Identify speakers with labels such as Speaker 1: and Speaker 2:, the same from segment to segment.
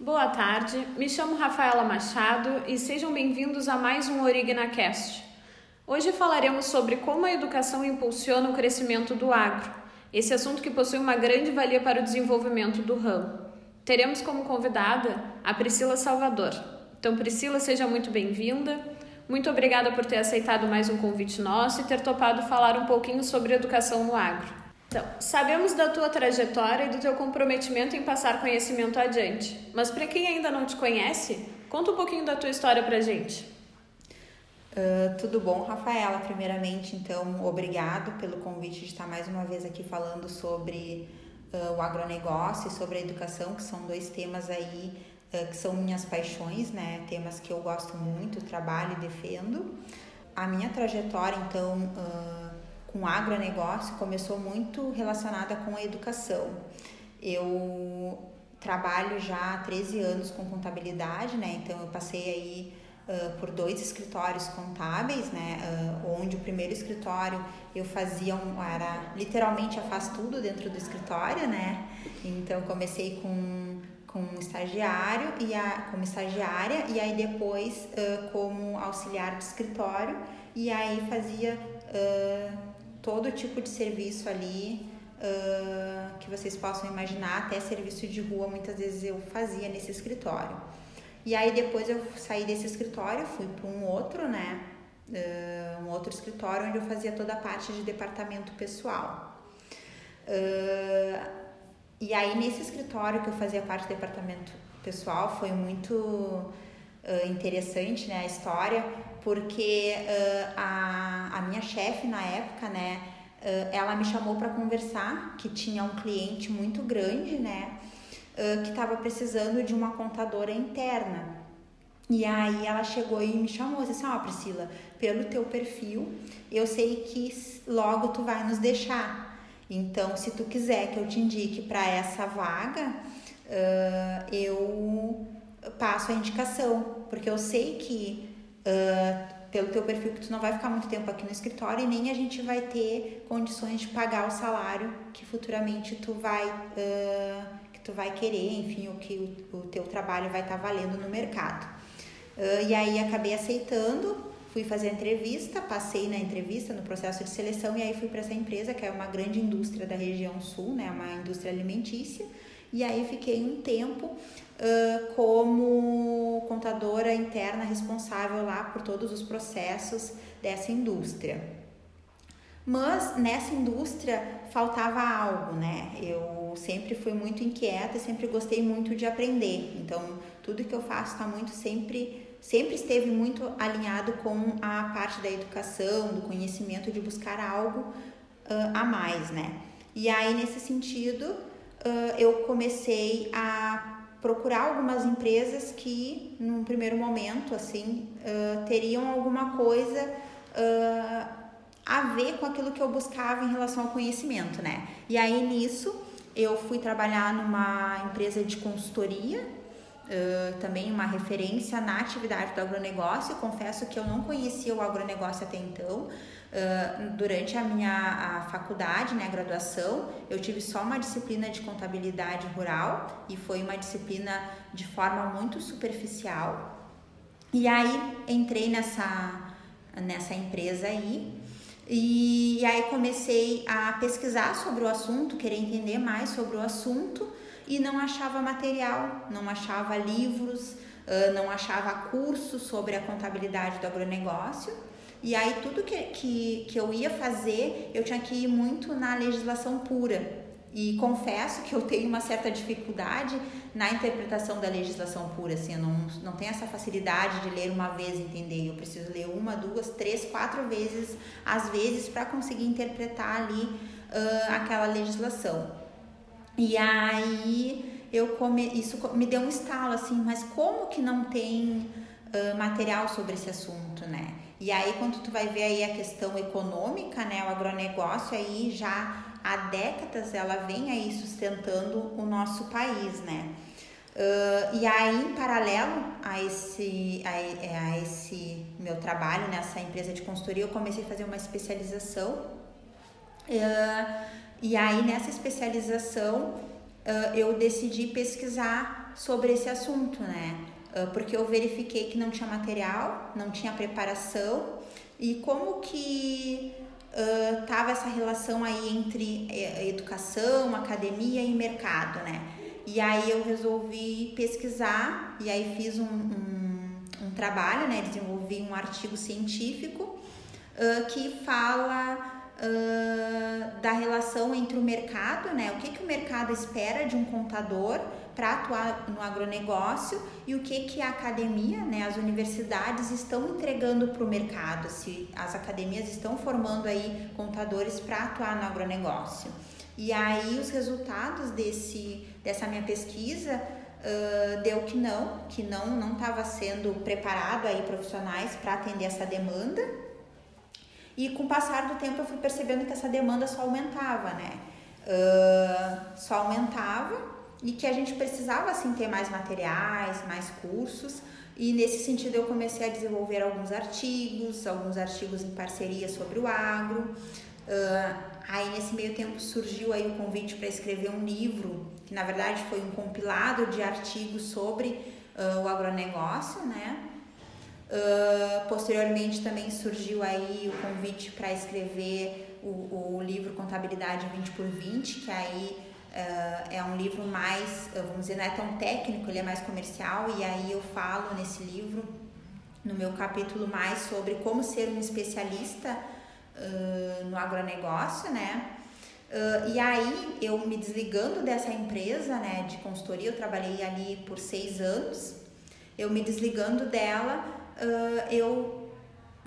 Speaker 1: Boa tarde, me chamo Rafaela Machado e sejam bem-vindos a mais um Origna Cast. Hoje falaremos sobre como a educação impulsiona o crescimento do agro, esse assunto que possui uma grande valia para o desenvolvimento do ramo. Teremos como convidada a Priscila Salvador. Então, Priscila, seja muito bem-vinda. Muito obrigada por ter aceitado mais um convite nosso e ter topado falar um pouquinho sobre educação no agro. Então, sabemos da tua trajetória e do teu comprometimento em passar conhecimento adiante, mas para quem ainda não te conhece, conta um pouquinho da tua história para gente.
Speaker 2: Uh, tudo bom, Rafaela? Primeiramente, então, obrigado pelo convite de estar mais uma vez aqui falando sobre uh, o agronegócio e sobre a educação, que são dois temas aí uh, que são minhas paixões, né? Temas que eu gosto muito, trabalho e defendo. A minha trajetória, então, com agronegócio começou muito relacionada com a educação. Eu trabalho já há 13 anos com contabilidade, né? Então eu passei aí uh, por dois escritórios contábeis, né? Uh, onde o primeiro escritório eu fazia um, era literalmente a faz tudo dentro do escritório, né? Então comecei com com estagiário e a, como estagiária e aí depois uh, como auxiliar de escritório e aí fazia todo tipo de serviço ali uh, que vocês possam imaginar, até serviço de rua, muitas vezes eu fazia nesse escritório. E aí depois eu saí desse escritório, fui para um outro, né? Uh, um outro escritório onde eu fazia toda a parte de departamento pessoal. Uh, e aí nesse escritório que eu fazia parte do departamento pessoal foi muito interessante, né, a história, porque a, a minha chefe na época, né, ela me chamou para conversar, que tinha um cliente muito grande, né, que estava precisando de uma contadora interna. E aí ela chegou e me chamou e disse assim, ó oh, Priscila, pelo teu perfil, eu sei que logo tu vai nos deixar. Então, se tu quiser que eu te indique para essa vaga, eu passo a indicação, porque eu sei que uh, pelo teu perfil que tu não vai ficar muito tempo aqui no escritório e nem a gente vai ter condições de pagar o salário que futuramente tu vai uh, que tu vai querer, enfim, o que o, o teu trabalho vai estar tá valendo no mercado. Uh, e aí acabei aceitando, fui fazer a entrevista, passei na entrevista, no processo de seleção e aí fui para essa empresa que é uma grande indústria da região sul, né, uma indústria alimentícia. E aí fiquei um tempo uh, como contadora interna responsável lá por todos os processos dessa indústria. Mas nessa indústria faltava algo, né? Eu sempre fui muito inquieta, sempre gostei muito de aprender. Então, tudo que eu faço está muito sempre sempre esteve muito alinhado com a parte da educação, do conhecimento, de buscar algo uh, a mais, né? E aí, nesse sentido, uh, eu comecei a procurar algumas empresas que, num primeiro momento, assim, uh, teriam alguma coisa uh, a ver com aquilo que eu buscava em relação ao conhecimento, né? E aí nisso eu fui trabalhar numa empresa de consultoria, uh, também uma referência na atividade do agronegócio. Confesso que eu não conhecia o agronegócio até então. Uh, durante a minha a faculdade, né, a graduação, eu tive só uma disciplina de contabilidade rural e foi uma disciplina de forma muito superficial. E aí entrei nessa, nessa empresa aí e, e aí comecei a pesquisar sobre o assunto, querer entender mais sobre o assunto e não achava material, não achava livros, não achava cursos sobre a contabilidade do agronegócio. E aí tudo que, que, que eu ia fazer, eu tinha que ir muito na legislação pura. E confesso que eu tenho uma certa dificuldade na interpretação da legislação pura, assim, eu não, não tenho essa facilidade de ler uma vez entender. Eu preciso ler uma, duas, três, quatro vezes, às vezes, para conseguir interpretar ali uh, aquela legislação. E aí eu come, isso me deu um estalo, assim, mas como que não tem uh, material sobre esse assunto, né? E aí, quando tu vai ver aí a questão econômica, né, o agronegócio aí já há décadas ela vem aí sustentando o nosso país, né? Uh, e aí, em paralelo a esse, a, a, esse meu trabalho nessa empresa de consultoria, eu comecei a fazer uma especialização. Uh, e aí, nessa especialização, uh, eu decidi pesquisar sobre esse assunto, né? Uh, porque eu verifiquei que não tinha material, não tinha preparação e como que uh, essa relação aí entre eh, educação, academia e mercado, né? E aí eu resolvi pesquisar e aí fiz um, um, um trabalho, né? Desenvolvi um artigo científico uh, que fala uh, da relação entre o mercado, né? O que, que o mercado espera de um contador para atuar no agronegócio e o que, que a academia, né, as universidades estão entregando para o mercado, se as academias estão formando aí contadores para atuar no agronegócio. E aí os resultados desse, dessa minha pesquisa uh, deu que não, que não não estava sendo preparado aí profissionais para atender essa demanda. E com o passar do tempo eu fui percebendo que essa demanda só aumentava, né? Uh, só aumentava e que a gente precisava assim ter mais materiais, mais cursos. E nesse sentido eu comecei a desenvolver alguns artigos, alguns artigos em parceria sobre o agro. Uh, aí nesse meio tempo surgiu aí o convite para escrever um livro, que na verdade foi um compilado de artigos sobre uh, o agronegócio, né? Uh, posteriormente também surgiu aí o convite para escrever o, o livro Contabilidade 20 por 20, que aí Uh, é um livro mais, vamos dizer, não é tão técnico, ele é mais comercial, e aí eu falo nesse livro, no meu capítulo, mais sobre como ser um especialista uh, no agronegócio, né? Uh, e aí, eu me desligando dessa empresa, né, de consultoria, eu trabalhei ali por seis anos, eu me desligando dela, eu,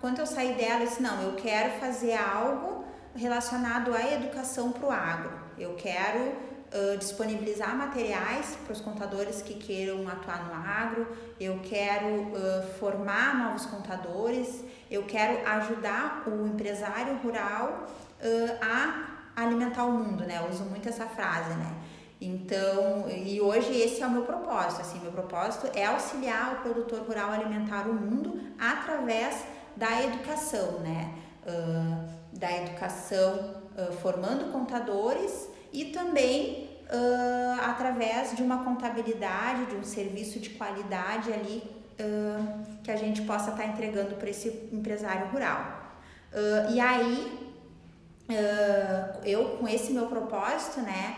Speaker 2: quando eu saí dela, eu disse, não, eu quero fazer algo relacionado à educação para o agro, eu quero Uh, disponibilizar materiais para os contadores que queiram atuar no agro, eu quero uh, formar novos contadores, eu quero ajudar o empresário rural uh, a alimentar o mundo, né? Eu uso muito essa frase, né? Então, e hoje esse é o meu propósito, assim, meu propósito é auxiliar o produtor rural a alimentar o mundo através da educação, né? da educação formando contadores e também uh, através de uma contabilidade, de um serviço de qualidade ali uh, que a gente possa estar tá entregando para esse empresário rural. Uh, e aí, eu com esse meu propósito, né,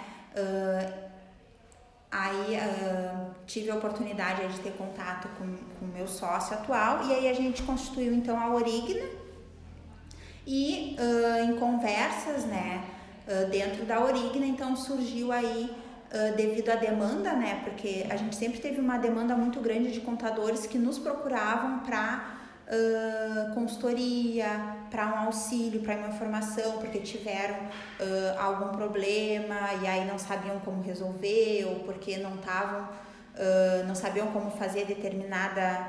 Speaker 2: aí tive a oportunidade de ter contato com o meu sócio atual e aí a gente constituiu então a Origna e em conversas, né, dentro da Origna, então surgiu aí Uh, devido à demanda, né? Porque a gente sempre teve uma demanda muito grande de contadores que nos procuravam para uh, consultoria, para um auxílio, para uma informação, porque tiveram uh, algum problema e aí não sabiam como resolver ou porque não estavam, não sabiam como fazer determinada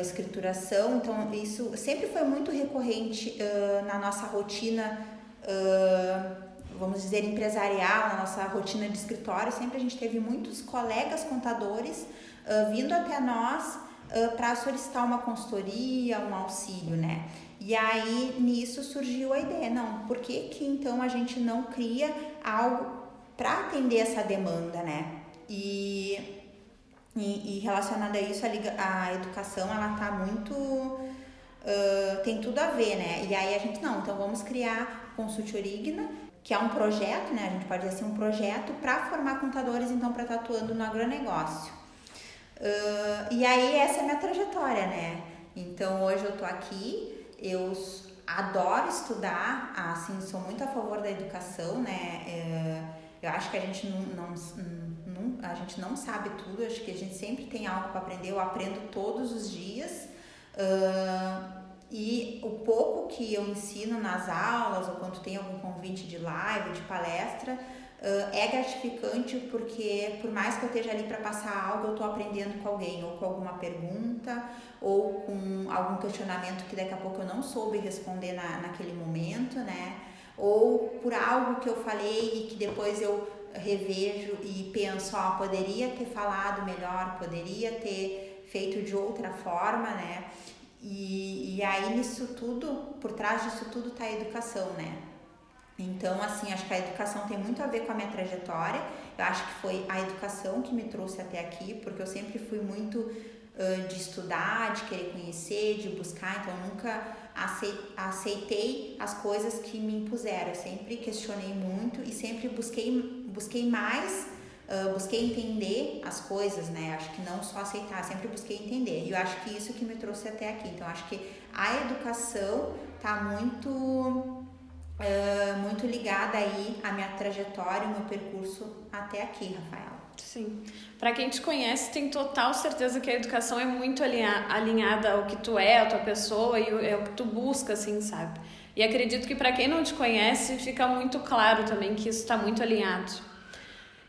Speaker 2: escrituração. Então isso sempre foi muito recorrente na nossa rotina vamos dizer, empresarial, na nossa rotina de escritório, sempre a gente teve muitos colegas contadores uh, vindo até nós para solicitar uma consultoria, um auxílio, né? E aí nisso surgiu a ideia, não, por que, que então a gente não cria algo para atender essa demanda, né? E, e, e relacionado a isso, a, a educação ela tá muito. Uh, tem tudo a ver, né? E aí a gente, não, então vamos criar Consult Origna, que é um projeto, né? A gente pode dizer assim, um projeto para formar contadores, então, para estar tá atuando no agronegócio. Uh, e aí, essa é a minha trajetória, né? Então, hoje eu tô aqui, eu adoro estudar, assim, sou muito a favor da educação, né? É, eu acho que a gente não, não, não, a gente não sabe tudo, acho que a gente sempre tem algo para aprender, eu aprendo todos os dias. Uh, e o pouco que eu ensino nas aulas ou quando tem algum convite de live, de palestra, uh, é gratificante porque por mais que eu esteja ali para passar algo, eu estou aprendendo com alguém, ou com alguma pergunta, ou com algum questionamento que daqui a pouco eu não soube responder na, naquele momento, né? Ou por algo que eu falei e que depois eu revejo e penso, ó, poderia ter falado melhor, poderia ter feito de outra forma, né? E, e aí nisso tudo, por trás disso tudo está a educação, né? Então, assim, acho que a educação tem muito a ver com a minha trajetória Eu acho que foi a educação que me trouxe até aqui, porque eu sempre fui muito uh, de estudar, de querer conhecer, de buscar, então eu nunca aceitei as coisas que me impuseram. Eu sempre questionei muito e sempre busquei, busquei mais, uh, busquei entender as coisas, né? Acho que não só aceitar, sempre busquei entender. E eu acho que isso que me trouxe até aqui. Então, acho que a educação tá muito, uh, muito ligada aí à minha trajetória, ao meu percurso até aqui, Rafaela.
Speaker 1: Sim. Para quem te conhece, tem total certeza que a educação é muito alinhada ao que tu é, à tua pessoa e é o que tu busca, assim, sabe? E acredito que para quem não te conhece, fica muito claro também que isso está muito alinhado.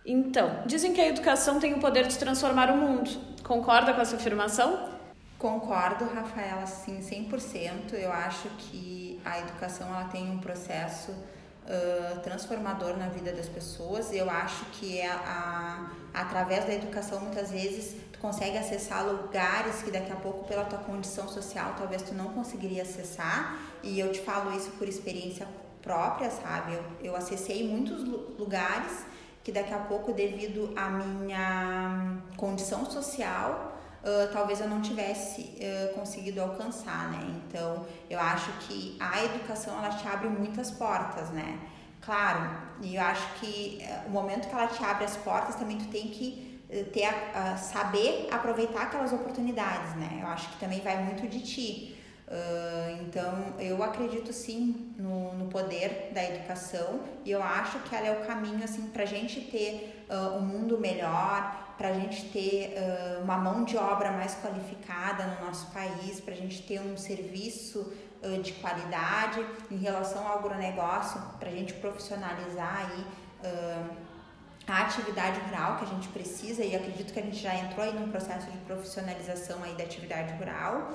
Speaker 1: Então, dizem que a educação tem o poder de transformar o mundo. Concorda com essa afirmação?
Speaker 2: Concordo, Rafaela, sim, 100%. Eu acho que a educação ela tem um processo uh, transformador na vida das pessoas. Eu acho que é a, através da educação, muitas vezes, tu consegue acessar lugares que daqui a pouco, pela tua condição social, talvez tu não conseguiria acessar. E eu te falo isso por experiência própria, sabe? Eu, eu acessei muitos lugares que daqui a pouco, devido à minha condição social, uh, talvez eu não tivesse uh, conseguido alcançar, né? Então, eu acho que a educação ela te abre muitas portas, né? Claro, e eu acho que uh, o momento que ela te abre as portas também tu tem que ter a, saber aproveitar aquelas oportunidades, né? Eu acho que também vai muito de ti. Uh, então, eu acredito sim no, no, poder da educação e eu acho que ela é o caminho assim para a gente ter uh, um mundo melhor, para a gente ter uh, uma mão de obra mais qualificada no nosso país, para a gente ter um serviço de qualidade em relação ao agronegócio, para a gente profissionalizar aí a atividade rural que a gente precisa e acredito que a gente já entrou aí num processo de profissionalização aí da atividade rural.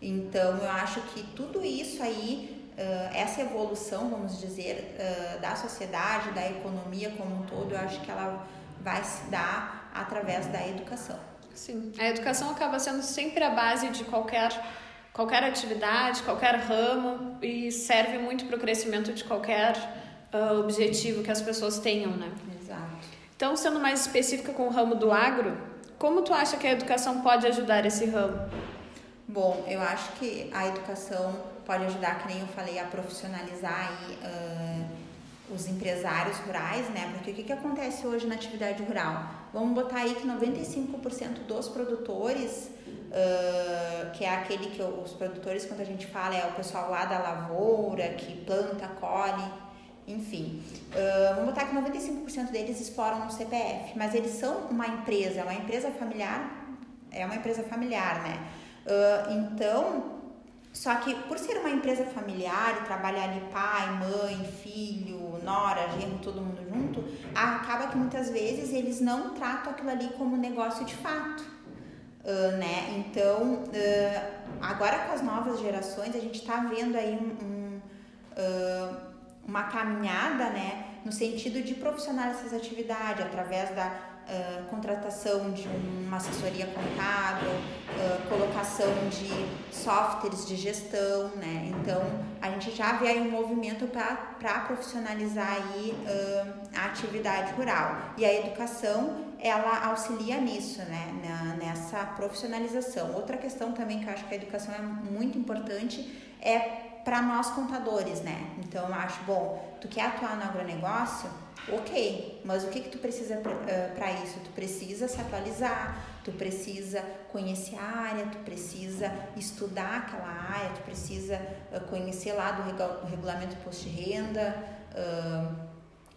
Speaker 2: Então eu acho que tudo isso aí, essa evolução, vamos dizer, da sociedade, da economia como um todo, eu acho que ela vai se dar através da educação.
Speaker 1: Sim, a educação acaba sendo sempre a base de qualquer qualquer atividade, qualquer ramo e serve muito para o crescimento de qualquer uh, objetivo que as pessoas tenham, né?
Speaker 2: Exato.
Speaker 1: Então, sendo mais específica com o ramo do agro, como tu acha que a educação pode ajudar esse ramo?
Speaker 2: Bom, eu acho que a educação pode ajudar, que nem eu falei, a profissionalizar aí, uh, os empresários rurais, né? Porque o que, que acontece hoje na atividade rural? Vamos botar aí que 95% dos produtores, uh, que é aquele que os produtores, quando a gente fala, é o pessoal lá da lavoura, que planta, colhe, enfim. Uh, vamos botar que 95% deles exploram no CPF, mas eles são uma empresa, uma empresa familiar, é uma empresa familiar, né? Uh, então, só que por ser uma empresa familiar e trabalhar ali pai, mãe, filho, nora, genro, todo mundo junto, acaba que muitas vezes eles não tratam aquilo ali como negócio de fato. Uh, né? Então, uh, agora com as novas gerações, a gente está vendo aí um, um, uh, uma caminhada né, no sentido de profissionalizar essas atividades através da contratação de uma assessoria contábil, uh, colocação de softwares de gestão, né? Então a gente já vê aí um movimento para profissionalizar aí uh, a atividade rural e a educação ela auxilia nisso, né? Na, nessa profissionalização. Outra questão também que eu acho que a educação é muito importante é para nós contadores, né? Então eu acho bom, tu quer atuar no agronegócio? Ok, mas o que, que tu precisa para isso? Tu precisa se atualizar, tu precisa conhecer a área, tu precisa estudar aquela área, tu precisa conhecer lá do, regulamento de imposto de renda, uh,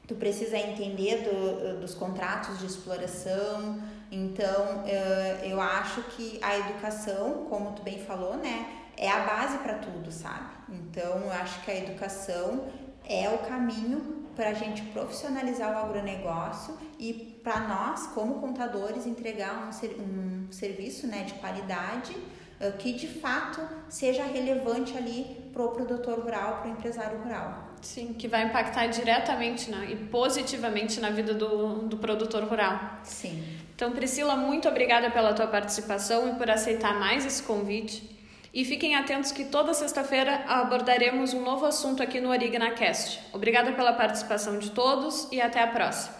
Speaker 2: tu precisa entender do, dos contratos de exploração. Então, eu acho que a educação, como tu bem falou, né, é a base para tudo, sabe? Então, eu acho que a educação é o caminho para a gente profissionalizar o agronegócio e para nós, como contadores, entregar um, ser, um serviço né, de qualidade uh, que de fato seja relevante ali para o produtor rural, para o empresário rural.
Speaker 1: Sim, que vai impactar diretamente né, e positivamente na vida do, do produtor rural.
Speaker 2: Sim.
Speaker 1: Então, Priscila, muito obrigada pela tua participação e por aceitar mais esse convite. E fiquem atentos que toda sexta-feira abordaremos um novo assunto aqui no Origna Cast. Obrigada pela participação de todos e até a próxima.